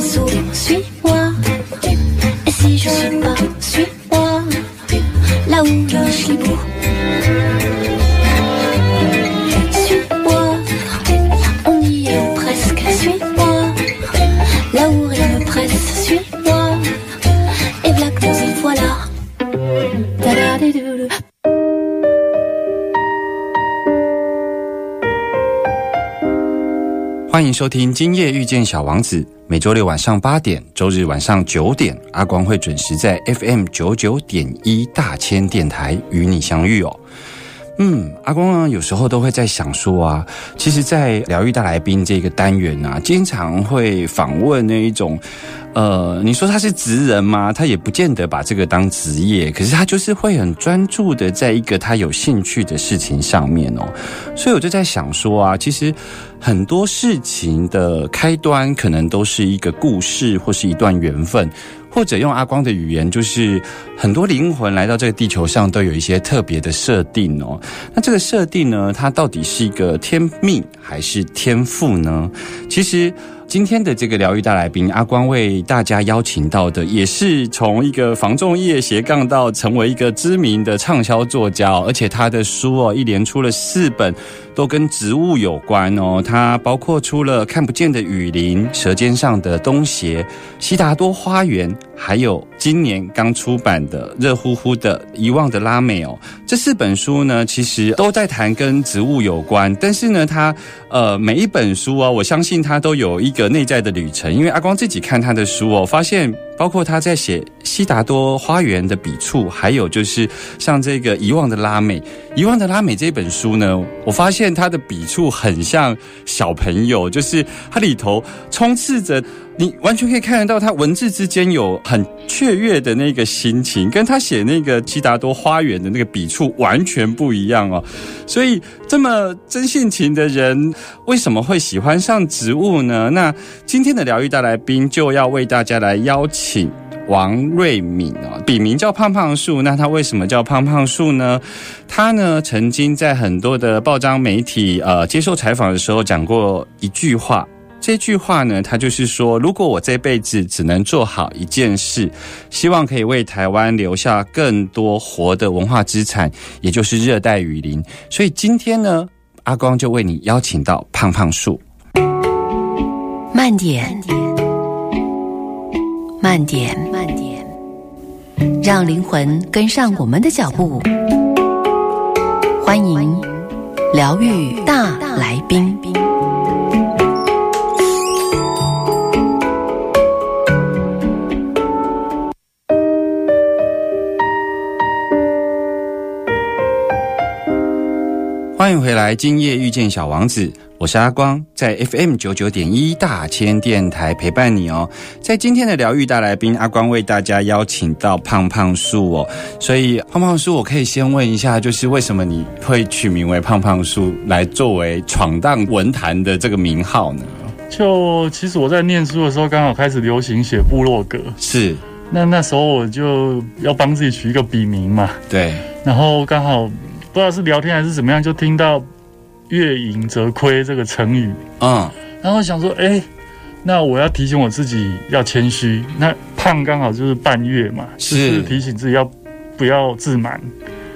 sous, suis 收听《今夜遇见小王子》，每周六晚上八点，周日晚上九点，阿光会准时在 FM 九九点一大千电台与你相遇哦。嗯，阿光呢，有时候都会在想说啊，其实，在疗愈大来宾这个单元啊，经常会访问那一种，呃，你说他是职人吗？他也不见得把这个当职业，可是他就是会很专注的在一个他有兴趣的事情上面哦。所以我就在想说啊，其实很多事情的开端，可能都是一个故事或是一段缘分。或者用阿光的语言，就是很多灵魂来到这个地球上，都有一些特别的设定哦。那这个设定呢，它到底是一个天命还是天赋呢？其实。今天的这个疗愈大来宾，阿光为大家邀请到的，也是从一个防重业斜杠到成为一个知名的畅销作家，而且他的书哦，一连出了四本，都跟植物有关哦。他包括出了《看不见的雨林》《舌尖上的东邪》《悉达多花园》，还有今年刚出版的热乎乎的《遗忘的拉美》哦。这四本书呢，其实都在谈跟植物有关，但是呢，他呃每一本书啊，我相信他都有一。个内在的旅程，因为阿光自己看他的书哦，发现包括他在写悉达多花园的笔触，还有就是像这个遗忘的拉美，遗忘的拉美这本书呢，我发现他的笔触很像小朋友，就是它里头充斥着。你完全可以看得到，他文字之间有很雀跃的那个心情，跟他写那个悉达多花园的那个笔触完全不一样哦。所以这么真性情的人，为什么会喜欢上植物呢？那今天的疗愈大来宾就要为大家来邀请请王瑞敏哦，笔名叫胖胖树。那他为什么叫胖胖树呢？他呢曾经在很多的报章媒体呃接受采访的时候讲过一句话。这句话呢，他就是说，如果我这辈子只能做好一件事，希望可以为台湾留下更多活的文化资产，也就是热带雨林。所以今天呢，阿光就为你邀请到胖胖树。慢点，慢点，慢点，让灵魂跟上我们的脚步。欢迎疗愈大来宾。欢迎回来，今夜遇见小王子，我是阿光，在 FM 九九点一大千电台陪伴你哦。在今天的疗愈大来宾，阿光为大家邀请到胖胖树哦。所以胖胖树，我可以先问一下，就是为什么你会取名为胖胖树，来作为闯荡文坛的这个名号呢？就其实我在念书的时候，刚好开始流行写部落格，是那那时候我就要帮自己取一个笔名嘛，对，然后刚好不知道是聊天还是怎么样，就听到“月盈则亏”这个成语，嗯，然后想说，哎，那我要提醒我自己要谦虚。那胖刚好就是半月嘛，是就是提醒自己要不要自满。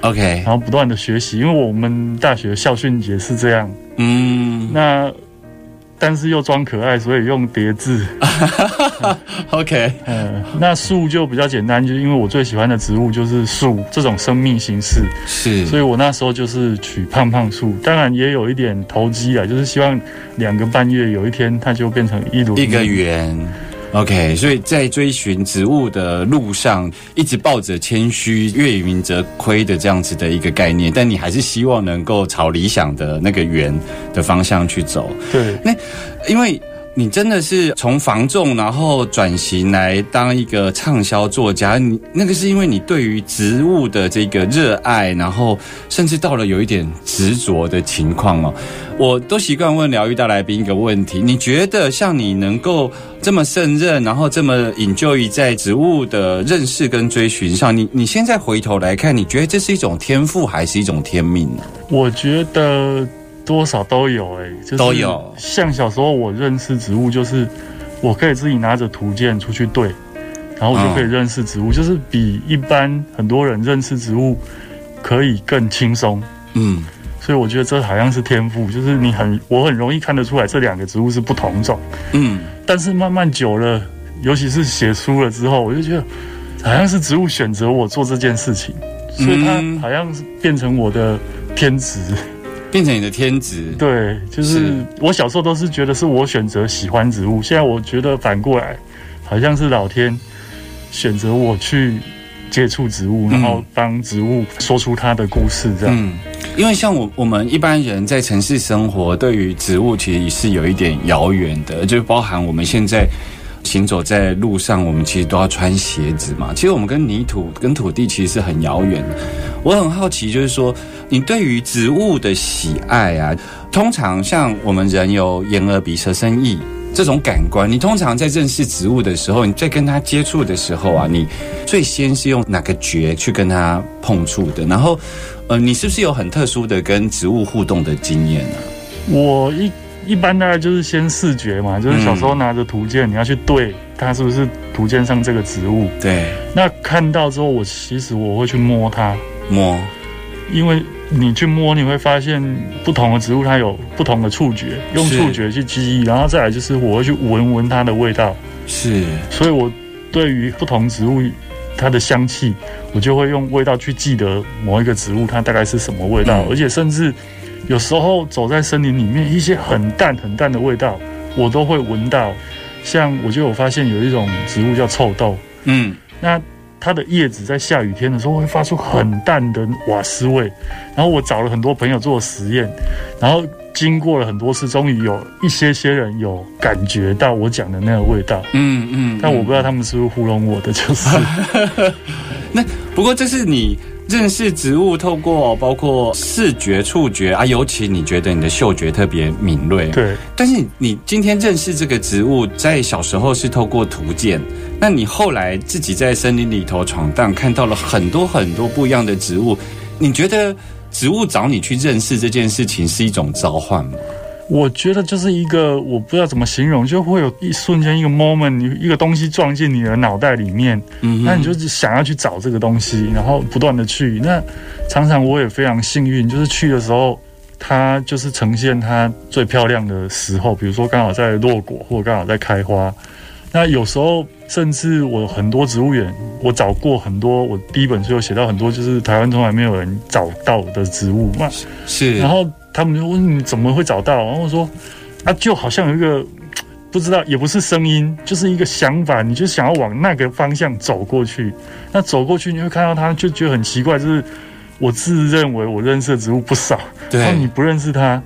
OK，然后不断的学习，因为我们大学校训也是这样。嗯那但是又装可爱，所以用叠字。OK，嗯，那树就比较简单，就是因为我最喜欢的植物就是树这种生命形式，是，所以我那时候就是取胖胖树。当然也有一点投机啊，就是希望两个半月有一天它就变成一轮一个圆。OK，所以在追寻植物的路上，一直抱着谦虚、月盈则亏的这样子的一个概念，但你还是希望能够朝理想的那个圆的方向去走。对，那因为你真的是从房仲，然后转型来当一个畅销作家，你那个是因为你对于植物的这个热爱，然后甚至到了有一点执着的情况哦。我都习惯问疗愈大来宾一个问题：你觉得像你能够这么胜任，然后这么引咎于在植物的认识跟追寻上，你你现在回头来看，你觉得这是一种天赋还是一种天命呢？我觉得多少都有哎、就是都有。像小时候我认识植物，就是我可以自己拿着图鉴出去对，然后我就可以认识植物，就是比一般很多人认识植物可以更轻松。嗯，所以我觉得这好像是天赋，就是你很我很容易看得出来这两个植物是不同种，嗯，但是慢慢久了，尤其是写书了之后，我就觉得好像是植物选择我做这件事情，所以它嗯。好像是变成我的天职。变成你的天职。对，就是是我小时候都是觉得是我选择喜欢植物，现在我觉得反过来，好像是老天选择我去接触植物，然后帮植物说出它的故事，这样。嗯，因为像我我们一般人在城市生活，对于植物其实是有一点遥远的，就包含我们现在行走在路上，我们其实都要穿鞋子嘛。其实我们跟泥土、跟土地其实是很遥远的。我很好奇，就是说你对于植物的喜爱啊，通常像我们人有眼、耳、鼻、舌、身、意。这种感官，你通常在认识植物的时候，你在跟它接触的时候啊，你最先是用哪个觉去跟它碰触的？然后，呃，你是不是有很特殊的跟植物互动的经验呢、我一一般大概就是先视觉嘛，就是小时候拿着图鉴，你要去对它是不是图鉴上这个植物。对，那看到之后，我其实我会去摸它，摸，因为你去摸，你会发现不同的植物它有不同的触觉，用触觉去记忆，然后再来就是我会去闻闻它的味道，是，所以我对于不同植物它的香气，我就会用味道去记得某一个植物它大概是什么味道，嗯。而且甚至有时候走在森林里面，一些很淡很淡的味道，我都会闻到。像我就有发现有一种植物叫臭豆，嗯，那它的叶子在下雨天的时候会发出很淡的瓦斯味，然后我找了很多朋友做实验，然后经过了很多次，终于有一些些人有感觉到我讲的那个味道，嗯嗯，但我不知道他们是不是糊弄我的，就是。那不过这是你认识植物，透过包括视觉、触觉啊，尤其你觉得你的嗅觉特别敏锐，。对但是你你今天认识这个植物，在小时候是透过图鉴，那你后来自己在森林里头闯荡，看到了很多很多不一样的植物，你觉得植物找你去认识这件事情是一种召唤吗？我觉得就是一个我不知道怎么形容，就会有一瞬间一个 moment，一个东西撞进你的脑袋里面，嗯那你就是想要去找这个东西，然后不断的去。那常常我也非常幸运，就是去的时候，它就是呈现它最漂亮的时候，比如说刚好在落果，或者刚好在开花。那有时候甚至我很多植物园，我找过很多，我第一本书有写到很多，就是台湾从来没有人找到的植物。嘛是，然后他们就问你怎么会找到，然后我说啊，就好像有一个 不知道，也不是声音，就是一个想法，你就想要往那个方向走过去。那走过去你会看到它，就觉得很奇怪，就是我自认为我认识的植物不少，然后你，不认识它，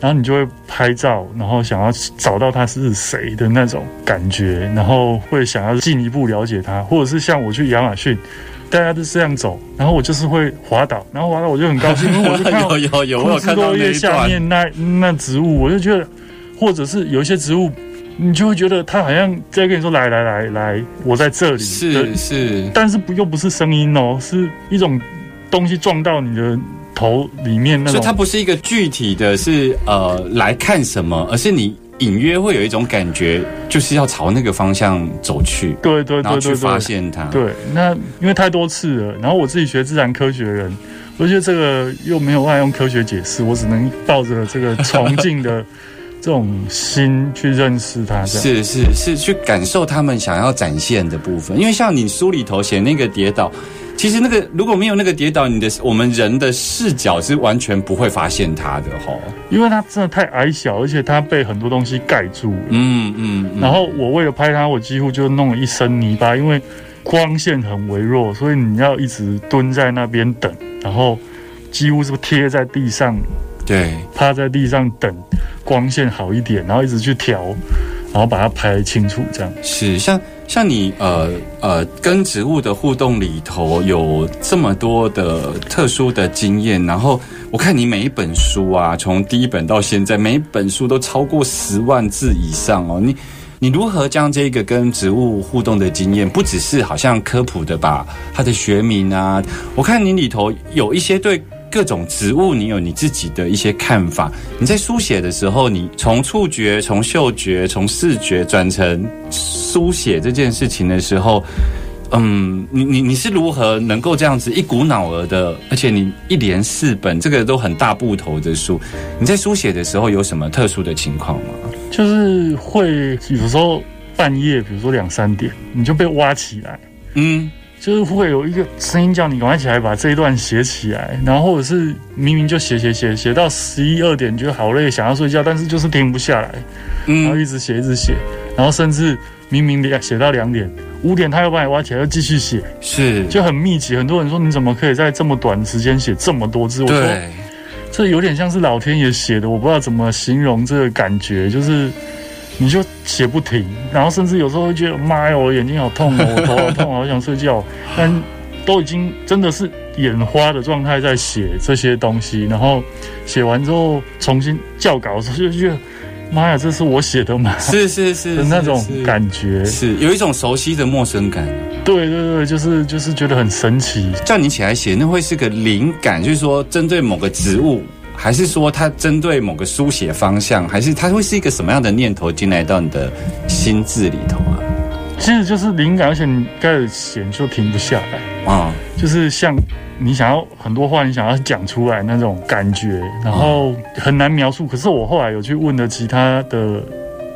然后你就会拍照，然后想要找到它是谁的那种感觉，然后会想要进一步了解它，或者是像我去亚马逊。大家都是这样走，然后我就是会滑倒，然后滑倒我就很高兴，因为我就看到有有有，我有看到那落叶下，面那那植物，我就觉得，或者是有一些植物，你就会觉得它好像在跟你说来来来来，我在这里，是是，但是不又不是声音哦，是一种东西撞到你的头里面那种。所以它。不是一个具体的是呃来看什么，而是你隐约会有一种感觉，就是要朝那个方向走去，对对然后去发。现它。对，那因为太多次了，然后我自己学自然科学的人，而且这个又没有办法用科学解释，我只能抱着这个崇敬的 这种心去认识它。是是是，去感受他们想要展现的部分。因为像你书里头写那个跌倒，其实那个如果没有那个跌倒，你的我们人的视角是完全不会发现它的哈。因为它真的太矮小，而且它被很多东西盖住了。嗯嗯，嗯然后我为了拍它，我几乎就弄了一身泥巴，因为光线很微弱，所以你要一直蹲在那边等，然后几乎是贴在地上，对，趴在地上等光线好一点，然后一直去调，然后把它拍清楚，这样。是像像你呃呃跟植物的互动里头有这么多的特殊的经验，然后我看你每一本书啊，从第一本到现在，每一本书都超过十万字以上哦，你。你如何将这个跟植物互动的经验，不只是好像科普的吧它的学名啊，我看你里头有一些对各种植物，你有你自己的一些看法。你在书写的时候，你从触觉、从嗅觉、从视觉转成书写这件事情的时候，嗯，你你你是如何能够这样子一股脑儿的，而且你一连四本，这个都很大部头的书，你在书写的时候有什么特殊的情况吗？就是会有时候半夜，比如说两三点，你就被挖起来，嗯，就是会有一个声音叫你赶快起来把这一段写起来，然后或者是明明就写写写写到十一二点，觉得好累，想要睡觉，但是就是停不下来，然后嗯一直写一直写，然后甚至明明两写到两点，五点他又把你挖起来，又继续写，是，就很密集。很多人说你怎么可以在这么短的时间写这么多字？我说，这有点像是老天爷写的，我不知道怎么形容这个感觉，就是你就写不停，然后甚至有时候会觉得妈呀，我眼睛好痛哦，我头好痛，好想睡觉，但都已经真的是眼花的状态在写这些东西，然后写完之后重新校稿的时候就觉得妈呀，这是我写的吗？是是是的那种是感觉，是有一种熟悉的陌生感。对对对，就是就是觉得很神奇。叫你起来写，那会是个灵感，就是说针对某个植物，还是说它针对某个书写方向，还是它会是一个什么样的念头进来到你的心智里头啊？其实就是灵感，而且你开始写就停不下来。啊、就是像你想要很多话，你想要讲出来那种感觉，然后很难描述。可是我后来有去问了其他的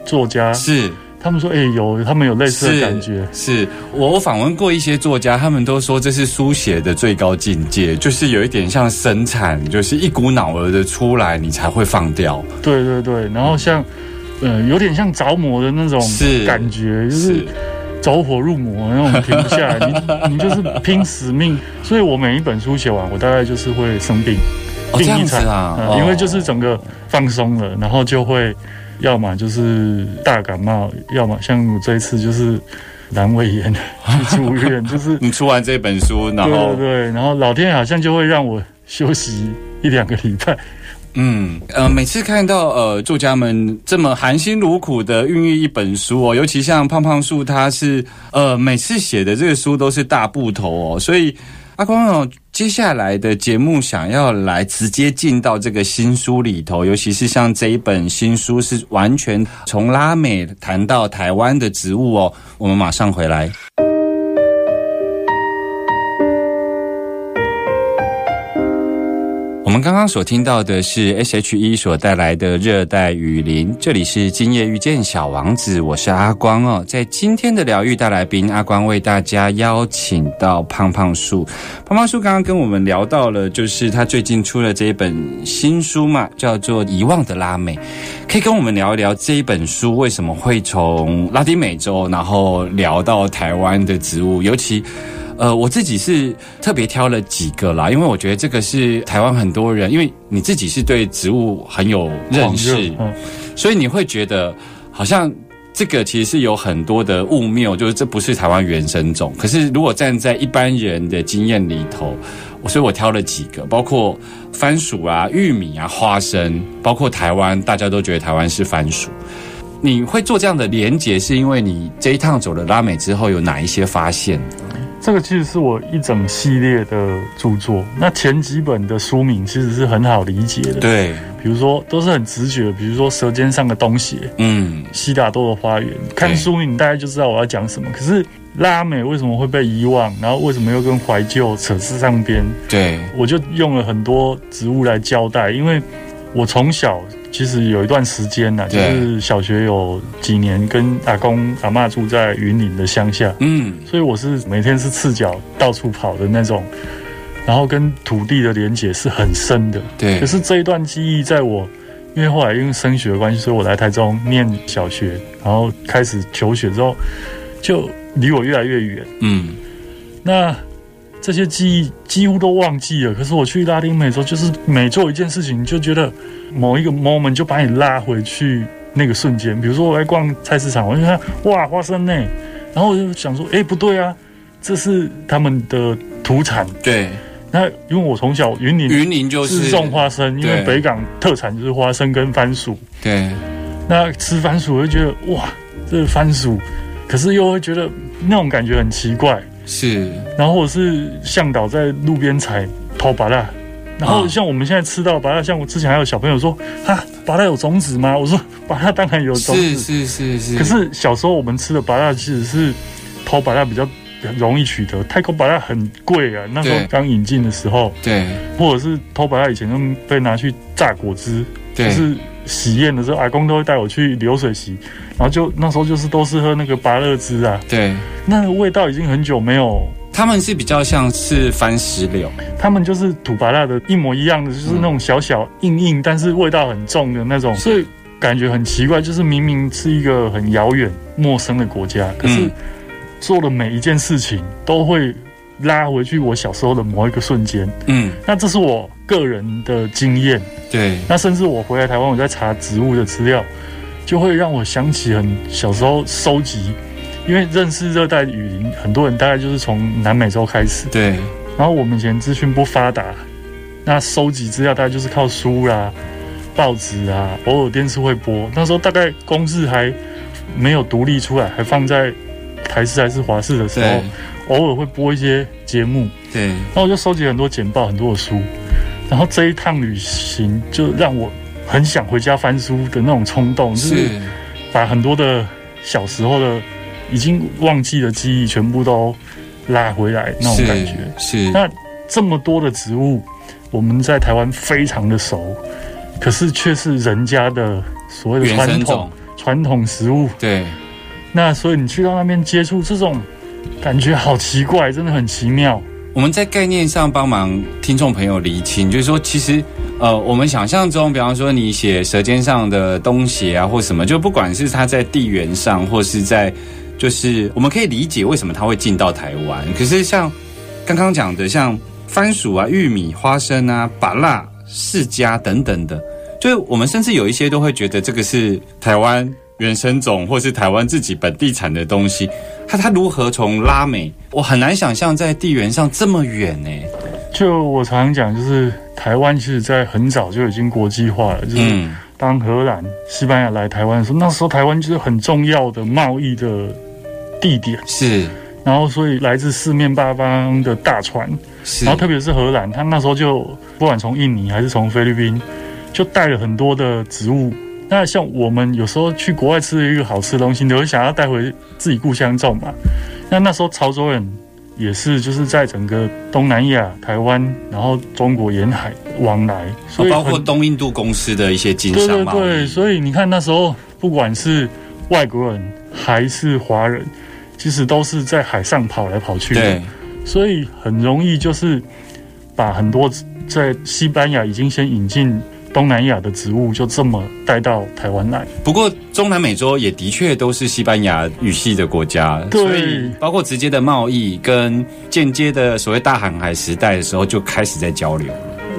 作家，是他们说，哎、有他们有类似的感觉。是我访问过一些作家，他们都说这是书写的最高境界，就是有一点像生产，就是一股脑儿的出来，你才会放掉。对对对，然后像，呃，有点像着魔的那种是感觉，就是走火入魔那种停不下来，你你就是拼死命。所以我每一本书写完，我大概就是会生病，病一场啊，哦呃因为就是整个放松了，然后就会要么就是大感冒，要么像我这一次就是阑尾炎去住院，就是你出完这本书，然对后对对，然后老天好像就会让我休息一两个礼拜。嗯，呃，每次看到呃作家们这么含辛茹苦的孕育一本书哦，尤其像胖胖树，他是呃每次写的这个书都是大部头哦，所以阿光哦，接下来的节目想要来直接进到这个新书里头，尤其是像这一本新书是完全从拉美谈到台湾的植物哦，我们马上回来。我们刚刚所听到的是 S.H.E 所带来的热带雨林，这里是今夜遇见小王子，我是阿光哦。在今天的疗愈大来宾，阿光为大家邀请到胖胖树。胖胖树刚刚跟我们聊到了，就是他最近出了这一本新书嘛，叫做《遗忘的拉美》，可以跟我们聊一聊这一本书为什么会从拉丁美洲，然后聊到台湾的植物，尤其。呃，我自己是特别挑了几个啦，因为我觉得这个是台湾很多人，因为你自己是对植物很有认识，嗯，所以你会觉得好像这个其实是有很多的误谬，就是这不是台湾原生种。可是如果站在一般人的经验里头，我所以我挑了几个，包括番薯啊、玉米啊、花生，包括台湾，大家都觉得台湾是番薯。你会做这样的连结，是因为你这一趟走了拉美之后有哪一些发现？这个其实是我一整系列的著作。那前几本的书名其实是很好理解的，，对，比如说都是很直觉的，比如说《舌尖上的东西》《嗯，悉达多的花园》，看书名你大概就知道我要讲什么。可是拉美为什么会被遗忘？然后为什么又跟怀旧扯上边？对，我就用了很多植物来交代，因为我从小其实有一段时间呢、就是小学有几年跟阿公阿嬷住在云林的乡下，嗯，所以我是每天是赤脚到处跑的那种，然后跟土地的连结是很深的。对可，是这一段记忆，在我因为后来因为升学的关系，所以我来台中念小学，然后开始求学之后，就离我越来越远。嗯，那这些记忆几乎都忘记了。可是我去拉丁美洲，就是每做一件事情，就觉得某一个 moment 就把你拉回去那个瞬间。比如说我在逛菜市场，我就看哇花生呢，然后我就想说，哎、不对啊，这是他们的土产。对，那因为我从小云林云林就是种花生，因为北港特产就是花生跟番薯。对，那吃番薯我就觉得哇，这是番薯，可是又会觉得那种感觉很奇怪。是，然后是向导在路边采偷芭辣，然后啊像我们现在吃到芭辣，像我之前还有小朋友说啊，芭辣有种子吗？我说芭辣当然有种子，是是是，可是小时候我们吃的芭辣其实是偷芭辣比较容易取得，太空芭辣很贵啊，那时候刚引进的时候，对。或者是偷芭辣以前都被拿去榨果汁，对，就是喜宴的时候，阿公都会带我去流水席，然后就那时候就是都是喝那个芭乐汁啊，对，那个味道已经很久没有他们是比较像是番石榴，他们就是土巴辣的一模一样的，就是那种小小硬硬，但是味道很重的那种，所以感觉很奇怪。就是明明是一个很遥远、陌生的国家，可是嗯做的每一件事情都会拉回去我小时候的某一个瞬间。嗯，那这是我个人的经验。对，那甚至我回来台湾，我在查植物的资料，就会让我想起很小时候收集，因为认识热带雨林，很多人大概就是从南美洲开始。对，然后我们以前资讯不发达，那收集资料大概就是靠书啦、报纸啊，偶尔电视会播。那时候大概公视还没有独立出来，还放在台视还是华视的时候，，偶尔会播一些节目。对，然后我就收集很多简报、很多的书。然后这一趟旅行就让我很想回家翻书的那种冲动，就是是，把很多的小时候的已经忘记的记忆全部都拉回来那种感觉。是，那这么多的植物，我们在台湾非常的熟，可是却是人家的所谓的传统，传统食物。对，那所以你去到那边接触这种感觉，好奇怪，真的很奇妙。我们在概念上帮忙听众朋友厘清，就是说，其实呃，我们想象中，比方说你写《舌尖上的东西》啊，或什么，就不管是它在地缘上，或是在，就是我们可以理解为什么它会进到台湾。可是像刚刚讲的，像番薯啊、玉米、花生啊、把辣、释迦等等的，就是我们甚至有一些都会觉得这个是台湾原生种，或是台湾自己本地产的东西。它它如何从拉美？我很难想象在地缘上这么远呢。就我常常讲，就是台湾其实在很早就已经国际化了。就是嗯，当荷兰、西班牙来台湾的时候，那时候台湾就是很重要的贸易的地点。是然后，所以来自四面八方的大船，然后特别是荷兰，他那时候就不管从印尼还是从菲律宾，就带了很多的植物。那像我们有时候去国外吃一个好吃的东西，你会想要带回自己故乡种嘛？那那时候潮州人也是，就是在整个东南亚、台湾，然后中国沿海往来，所以哦包括很东印度公司的一些经商嘛对对，对，所以你看那时候不管是外国人还是华人，其实都是在海上跑来跑去的。对所以很容易就是把很多在西班牙已经先引进东南亚的植物，就这么带到台湾来。不过中南美洲也的确都是西班牙语系的国家，对所以包括直接的贸易跟间接的所谓大航海时代的时候就开始在交流。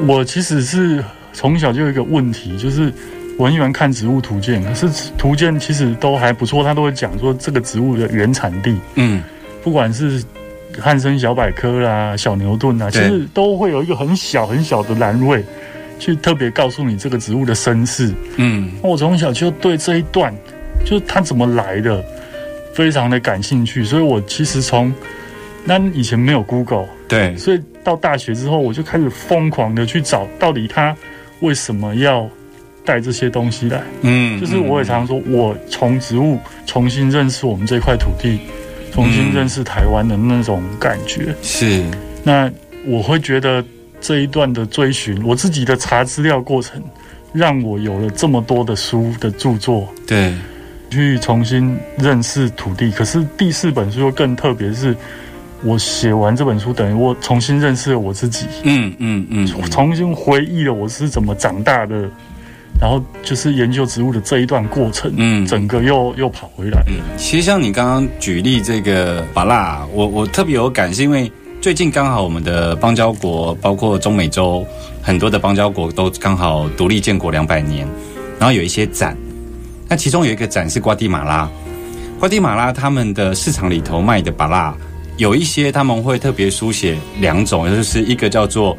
我其实是从小就有一个问题，就是我很喜欢看植物图鉴，可是图鉴其实都还不错，它都会讲说这个植物的原产地，嗯，不管是汉森小百科啦、小牛顿啊，其对实都会有一个很小很小的栏位，去特别告诉你这个植物的身世。嗯，那我从小就对这一段，就是它怎么来的，非常的感兴趣。所以我其实从那以前没有 Google，对，所以到大学之后，我就开始疯狂的去找，到底它为什么要带这些东西来。嗯就是我也常说，我从植物重新认识我们这块土地，重新认识台湾的那种感觉。是那我会觉得这一段的追寻，我自己的查资料过程，让我有了这么多的书的著作，对，去重新认识土地。可是第四本书又更特别，是我写完这本书，等于我重新认识了我自己，嗯嗯嗯，重新回忆了我是怎么长大的，然后就是研究植物的这一段过程，嗯整个又又跑回来。嗯，其实像你刚刚举例这个巴拉，我我特别有感，是因为最近刚好我们的邦交国，包括中美洲很多的邦交国都刚好独立建国两百年，然后有一些展，那其中有一个展是瓜地马拉，瓜地马拉他们的市场里头卖的巴拉，有一些他们会特别书写两种，就是一个叫做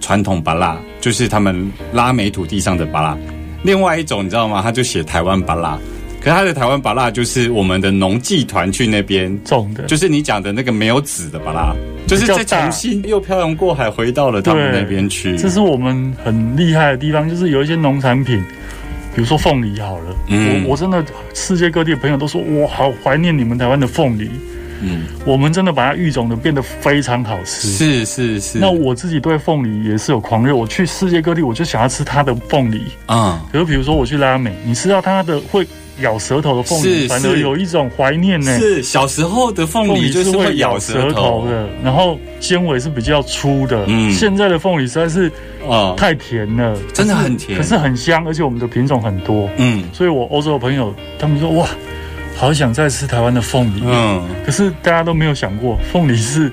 传统巴拉，就是他们拉美土地上的巴拉，另外一种你知道吗？他就写台湾巴拉。可是他的台湾巴拉就是我们的农技团去那边种的，就是你讲的那个没有籽的巴拉，就是再重新又漂洋过海回到了他们那边去。这是我们很厉害的地方，就是有一些农产品，比如说凤梨好了，嗯我我真的世界各地的朋友都说，我好怀念你们台湾的凤梨。嗯，我们真的把它育种的变得非常好吃。是是是。那我自己对凤梨也是有狂热，我去世界各地，我就想要吃它的凤梨。啊、可是比如说我去拉美，你吃到它的会咬舌头的凤梨，反而有一种怀念呢。是小时候的凤凤梨就是会会咬舌头的，然后纤维是比较粗的。嗯现在的凤梨实在是啊，太甜了，真的很甜可是很香，而且我们的品种很多。嗯所以我欧洲的朋友他们说哇，好想再吃台湾的凤梨。嗯，可是大家都没有想过，凤梨是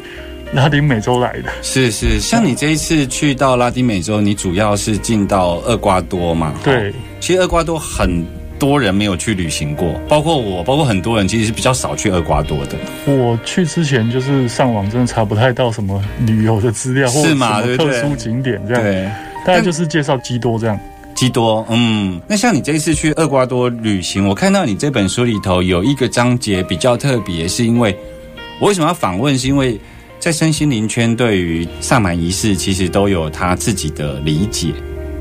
拉丁美洲来的。是是。像你这一次去到拉丁美洲，你主要是进到厄瓜多嘛？对，其实厄瓜多很多人没有去旅行过，包括我，包括很多人其实是比较少去厄瓜多的。我去之前就是上网真的查不太到什么旅游的资料，或者是嘛什么对不对特殊景点这样。对，大概就是介绍基多这样。基多，嗯，那像你这一次去厄瓜多旅行，我看到你这本书里头有一个章节比较特别，是因为我为什么要访问？是因为在身心灵圈对于萨满仪式其实都有他自己的理解，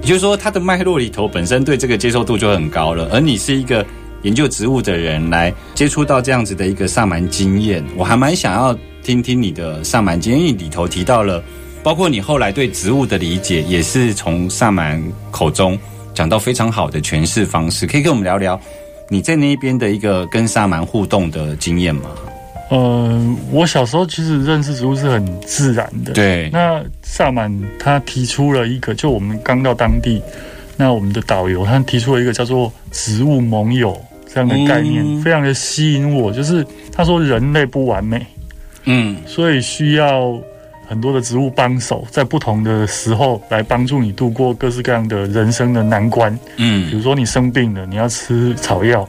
也就是说，他的脉络里头本身对这个接受度就很高了，而你是一个研究植物的人来接触到这样子的一个萨满经验，我还蛮想要听听你的萨满经验，里头提到了。包括你后来对植物的理解，也是从萨满口中讲到非常好的诠释方式，可以跟我们聊聊你在那边的一个跟萨满互动的经验吗？呃，我小时候其实认识植物是很自然的。对那萨满他提出了一个，就我们刚到当地，那我们的导游他提出了一个叫做植物盟友这样的概念，嗯非常的吸引我。就是他说人类不完美，嗯所以需要很多的植物帮手，在不同的时候来帮助你度过各式各样的人生的难关。嗯比嗯如说你生病了，你要吃草药；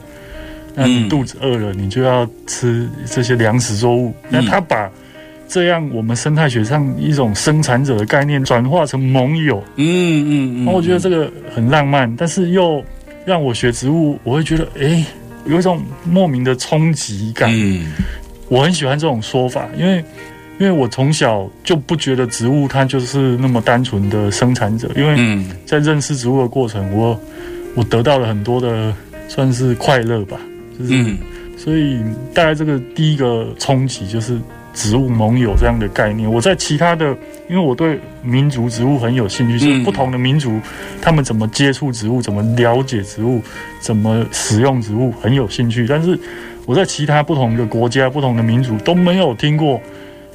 那你嗯肚子饿了，你就要吃这些粮食作物。那他把这样我们生态学上一种生产者的概念转化成盟友，嗯嗯那我觉得这个很浪漫，但是又让我学植物，我会觉得诶，有一种莫名的冲击感。嗯我很喜欢这种说法，因为因为我从小就不觉得植物它就是那么单纯的生产者，因为嗯在认识植物的过程，我我得到了很多的算是快乐吧，就是、嗯所以带来这个第一个冲击就是植物盟友这样的概念。我在其他的，因为我对民族植物很有兴趣，就是嗯不同的民族他们怎么接触植物，怎么了解植物，怎么使用植物很有兴趣，但是。我在其他不同的国家、不同的民族都没有听过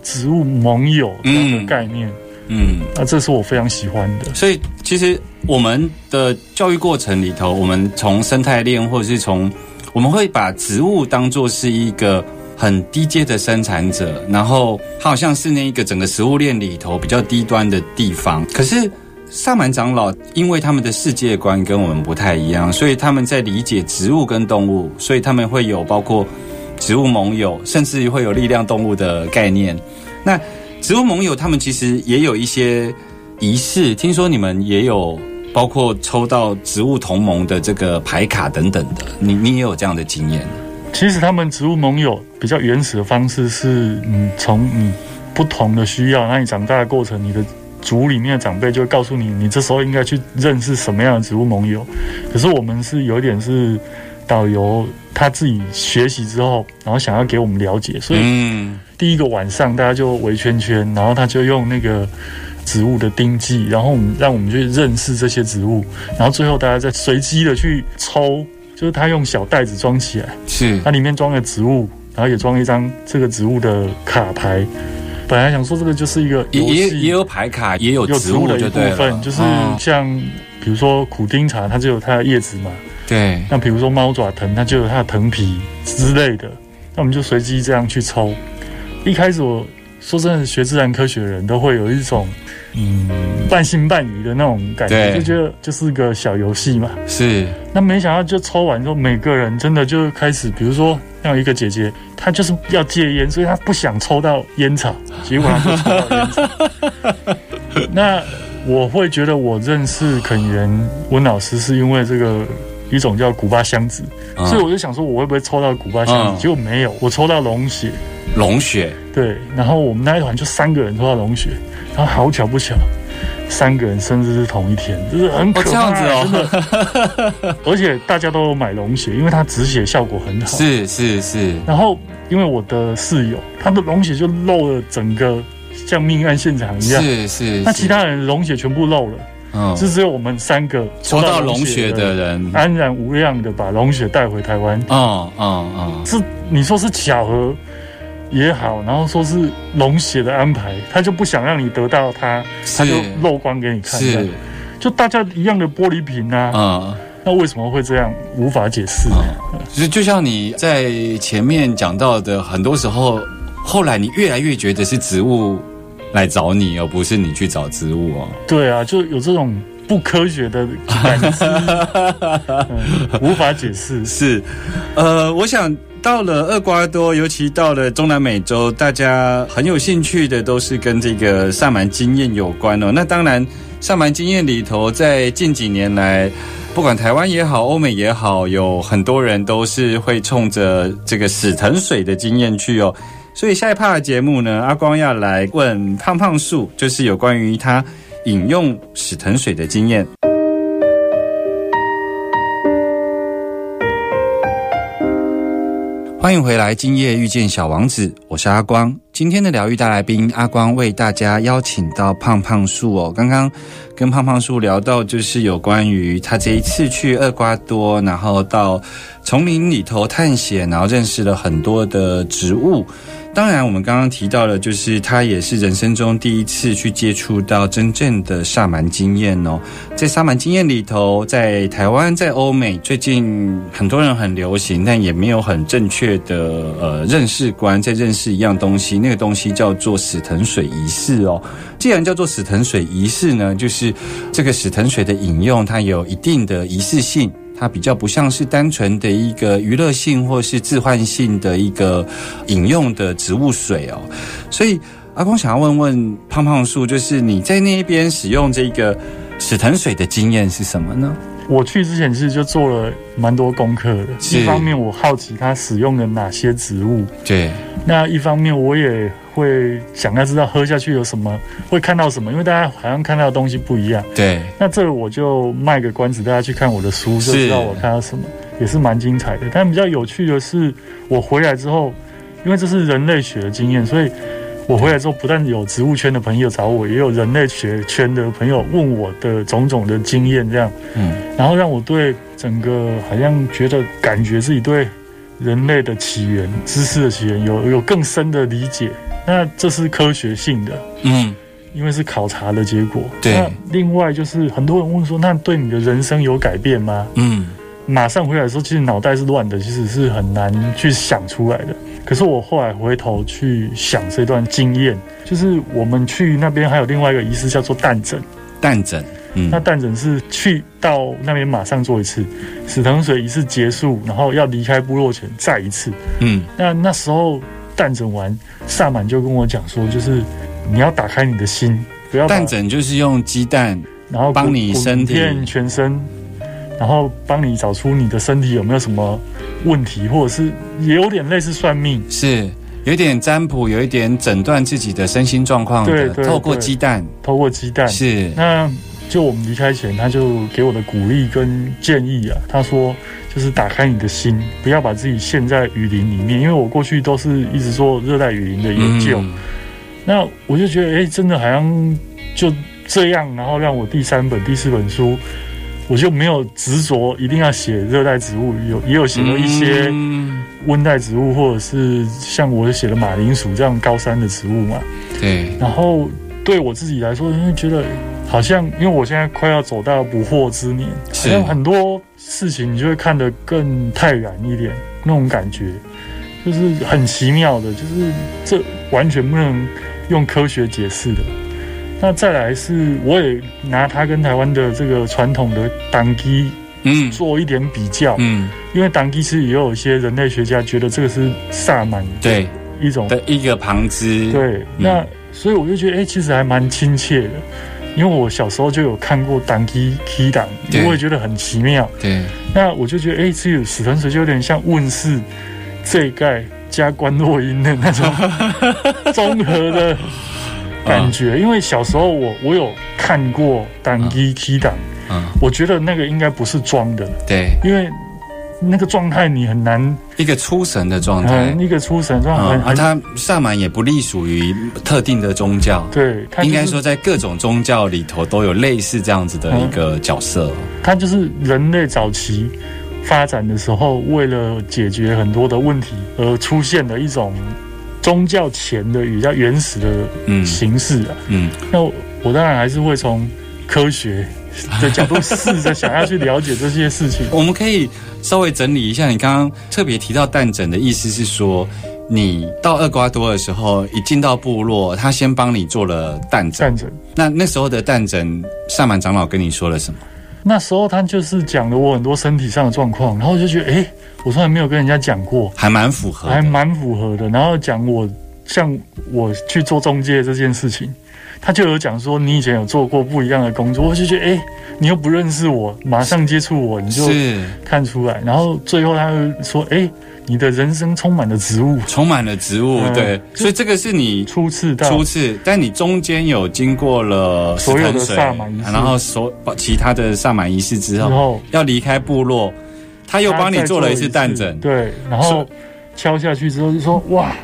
植物盟友这样的概念，嗯。那这是我非常喜欢的。所以其实我们的教育过程里头，我们从生态链或者是从我们会把植物当做是一个很低阶的生产者，然后它好像是那一个整个食物链里头比较低端的地方。可是萨满长老因为他们的世界观跟我们不太一样，所以他们在理解植物跟动物，所以他们会有包括植物盟友，甚至于会有力量动物的概念。那植物盟友他们其实也有一些仪式，听说你们也有包括抽到植物同盟的这个牌卡等等的，你你也有这样的经验？其实他们植物盟友比较原始的方式是，嗯，从你不同的需要，那你长大的过程，你的族里面的长辈就会告诉你，你这时候应该去认识什么样的植物盟友。可是我们是有点是导游他自己学习之后，然后想要给我们了解，所以嗯，第一个晚上大家就围圈圈，然后他就用那个植物的丁剂，然后我们让我们去认识这些植物，然后最后大家再随机的去抽，就是他用小袋子装起来，是。它里面装了植物，然后也装一张这个植物的卡牌。本来想说这个就是一个也游戏，也也有牌卡，也有有植物的一部分，就是嗯。像比如说苦丁茶，它就有它的叶子嘛，对，那比如说猫爪藤，它就有它的藤皮之类的，那我们就随机这样去抽。一开始我说真的，学自然科学的人都会有一种嗯半信半疑的那种感觉，就觉得就是个小游戏嘛。是那没想到就抽完之后，每个人真的就开始，比如说像有一个姐姐，她就是要戒烟，所以她不想抽到烟草，结果她就抽到烟草。那我会觉得我认识肯源温老师是因为这个一种叫古巴箱子，嗯所以我就想说我会不会抽到古巴香嗯子，结果没有，我抽到龙血。龙血，对，然后我们那一团就三个人抽到龙血，然后好巧不巧，三个人生日是同一天，就是很可哦这怕，样子哦真的。而且大家都有买龙血，因为它止血效果很好。。是是是，然后因为我的室友，他的龙血就漏了整个像命案现场一样，是是，那其他人的龙血全部漏了，嗯就只有我们三个抽到龙龙血的人，安然无恙的把龙血带回台湾。嗯嗯嗯，是你说是巧合也好，然后说是龙血的安排，他就不想让你得到它，他就漏光给你看。是，就大家一样的玻璃瓶啊，嗯。那为什么会这样？无法解释。就就像你在前面讲到的，很多时候，后来你越来越觉得是植物来找你，而不是你去找植物哦。对啊，就有这种不科学的感知，嗯无法解释。是，呃，我想到了厄瓜多，尤其到了中南美洲，大家很有兴趣的都是跟这个萨满经验有关哦。那当然，萨满经验里头，在近几年来，不管台湾也好，欧美也好，有很多人都是会冲着这个死藤水的经验去哦。所以下一趴的节目呢，阿光要来问胖胖树，就是有关于他饮用死藤水的经验。欢迎回来，今夜遇见小王子，我是阿光。今天的疗愈大来宾阿光为大家邀请到胖胖树哦。刚刚跟胖胖树聊到，就是有关于他这一次去厄瓜多，然后到丛林里头探险，然后认识了很多的植物。当然，我们刚刚提到了，就是他也是人生中第一次去接触到真正的萨满经验哦。在萨满经验里头，在台湾、在欧美，最近很多人很流行，但也没有很正确的呃认识观，在认识一样东西，那个东西叫做死藤水仪式哦。既然叫做死藤水仪式呢，就是这个死藤水的饮用，它有一定的仪式性。它比较不像是单纯的一个娱乐性或是置换性的一个饮用的植物水哦，所以阿公想要问问胖胖树，就是你在那边使用这个史藤水的经验是什么呢？我去之前其实就做了蛮多功课的，一方面我好奇它使用了哪些植物，对，那一方面我也会想要知道喝下去有什么，会看到什么，因为大家好像看到的东西不一样。对，那这个我就卖个关子，大家去看我的书就知道我看到什么，也是蛮精彩的。但比较有趣的是，我回来之后，因为这是人类学的经验，所以我回来之后，不但有植物圈的朋友找我，也有人类学圈的朋友问我的种种的经验，这样，嗯，然后让我对整个好像觉得感觉自己对人类的起源、知识的起源有有更深的理解。那这是科学性的，嗯，因为是考察的结果。对那另外就是很多人问说，那对你的人生有改变吗？嗯，马上回来的时候，其实脑袋是乱的，其实是很难去想出来的。可是我后来回头去想这段经验，就是我们去那边还有另外一个仪式叫做蛋枕。蛋枕，嗯那蛋枕是去到那边马上做一次，死藤水仪式结束，然后要离开部落前再一次。嗯，那那时候蛋整完，萨满就跟我讲说，就是你要打开你的心，不要蛋整就是用鸡蛋，然后帮你身体全身，然后帮你找出你的身体有没有什么问题，或者是也有点类似算命。是有点占卜，有一点诊断自己的身心状况的，对对透过鸡蛋透过鸡蛋。是，那就我们离开前，他就给我的鼓励跟建议啊，他说就是打开你的心，不要把自己陷在雨林里面，因为我过去都是一直做热带雨林的研究，嗯。那我就觉得，哎、真的好像就这样，然后让我第三本、第四本书，我就没有执着一定要写热带植物，有也有写了一些嗯。温带植物，或者是像我写的马铃薯这样高山的植物嘛。对，然后对我自己来说，因为觉得好像，因为我现在快要走到不惑之年，好是像很多事情你就会看得更泰然一点，那种感觉就是很奇妙的，就是这完全不能用科学解释的。那再来是，我也拿它跟台湾的这个传统的党基嗯。做一点比较，嗯，因为党基其实也有一些人类学家觉得这个是萨满对。一种。的一个旁支，对，那所以我就觉得，哎、其实还蛮亲切的，因为我小时候就有看过单机 key 档，对。我也觉得很奇妙。对，那我就觉得，哎、这个死藤水就有点像问世这一盖加关洛音的那种 综合的感觉。因为小时候我我有看过单机 key 档，嗯，我觉得那个应该不是装的，对，因为那个状态你很难，一个出神的状态嗯，。一个出神状态而很他萨满也不隶属于特定的宗教，对，应该说在各种宗教里头都有类似这样子的一个角色。他就是人类早期发展的时候，为了解决很多的问题而出现的一种宗教前的比较原始的嗯形式啊。嗯，那我我当然还是会从科学的角度试着想要去了解这些事情。我们可以稍微整理一下，你刚刚特别提到蛋枕的意思是说，你到厄瓜多的时候，一进到部落，他先帮你做了蛋疹。战争那那时候的蛋枕，萨满长老跟你说了什么？那时候他就是讲了我很多身体上的状况，然后我就觉得，哎，我从来没有跟人家讲过，还蛮符合，还蛮符合的。然后讲我像我去做中介这件事情，他就有讲说你以前有做过不一样的工作，我就觉得哎、诶你又不认识我，马上接触我，你就是。看出来。然后最后他又说，哎、你的人生充满了植物，充满了植物，嗯对，所以这个是你初次到。初次，但你中间有经过了所有的萨满仪式。然后所其他的萨满仪式之后，之后，要离开部落，他又帮你做了一次蛋枕，对，然后敲下去之后就说哇，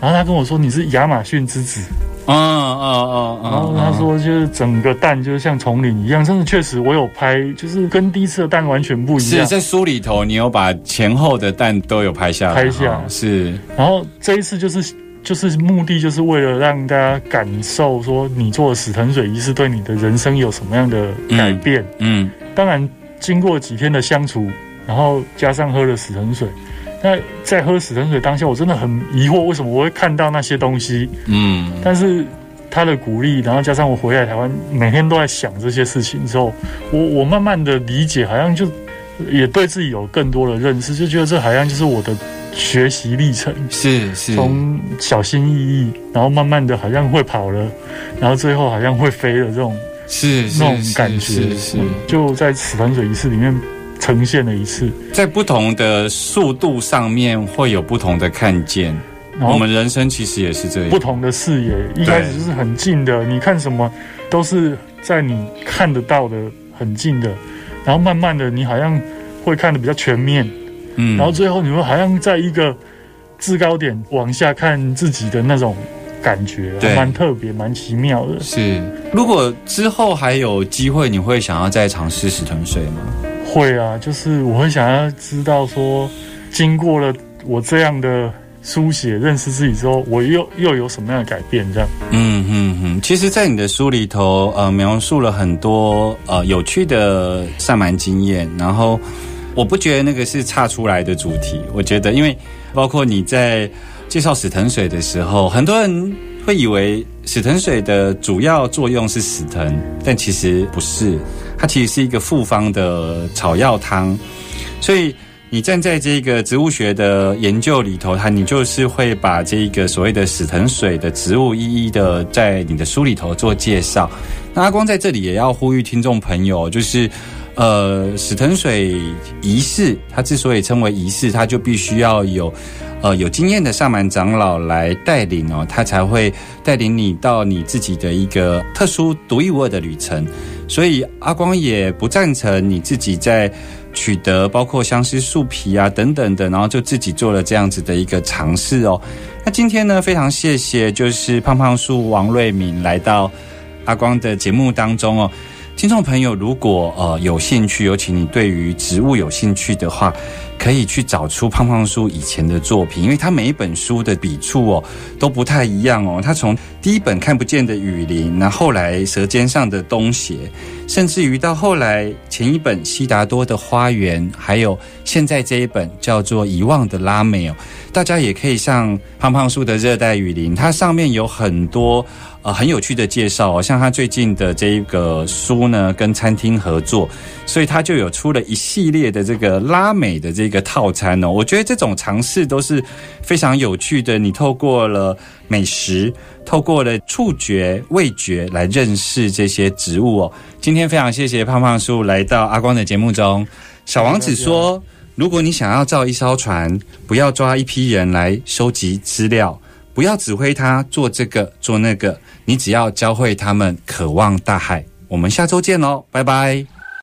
然后他跟我说你是亚马逊之子，嗯嗯嗯嗯，然后他说就是整个蛋就是像丛林一样，真的确实我有拍，就是跟第一次的蛋完全不一样。是在书里头，你有把前后的蛋都有拍下来，拍下是然后这一次就是就是目的就是为了让大家感受说你做死藤水仪式对你的人生有什么样的改变。嗯当然，经过几天的相处，然后加上喝了死藤水，那在喝死藤水当下，我真的很疑惑，为什么我会看到那些东西？嗯但是他的鼓励，然后加上我回来台湾，每天都在想这些事情之后，我我慢慢的理解，好像就也对自己有更多的认识，就觉得这好像就是我的学习历程。是是，从小心翼翼，然后慢慢的好像会跑了，然后最后好像会飞了这种是是那种感觉，是是，就在死藤水仪式里面呈现了一次。在不同的速度上面会有不同的看见。我们人生其实也是这样，不同的视野，一开始就是很近的，你看什么都是在你看得到的很近的，然后慢慢的你好像会看的比较全面，嗯然后最后你会好像在一个制高点往下看自己的那种感觉，蛮特别，蛮奇妙的。是。如果之后还有机会，你会想要再尝试石沉水吗？会啊，就是我会想要知道说，经过了我这样的书写，认识自己之后，我又又有什么样的改变？这样，嗯嗯嗯，其实，在你的书里头，呃，描述了很多呃有趣的上满经验，然后我不觉得那个是差出来的主题，我觉得，因为包括你在介绍死藤水的时候，很多人会以为死藤水的主要作用是死藤，但其实不是，它其实是一个复方的草药汤，所以。你站在这个植物学的研究里头，它你就是会把这个所谓的死藤水的植物一一的在你的书里头做介绍。那阿光在这里也要呼吁听众朋友，就是呃，死藤水仪式，它之所以称为仪式，它就必须要有呃有经验的萨满长老来带领哦，他才会带领你到你自己的一个特殊独一无二的旅程。所以阿光也不赞成你自己在取得包括相思树皮啊等等的，然后就自己做了这样子的一个尝试哦。那今天呢，非常谢谢就是胖胖树王瑞敏来到阿光的节目当中哦。听众朋友，如果呃有兴趣，尤其你对于植物有兴趣的话，可以去找出胖胖叔以前的作品，因为他每一本书的笔触哦都不太一样哦。他从第一本看不见的雨林，那后来舌尖上的东邪，甚至于到后来前一本悉达多的花园，还有现在这一本叫做遗忘的拉美哦，大家也可以上胖胖叔的热带雨林，它上面有很多。呃，很有趣的介绍哦，像他最近的这个书呢，跟餐厅合作，所以他就有出了一系列的这个拉美的这个套餐哦。我觉得这种尝试都是非常有趣的。你透过了美食，透过了触觉、味觉来认识这些植物哦。今天非常谢谢胖胖叔来到阿光的节目中。小王子说：“如果你想要造一艘船，不要抓一批人来收集资料，不要指挥他做这个做那个。”你只要教会他们渴望大海。我们下周见喽，拜拜。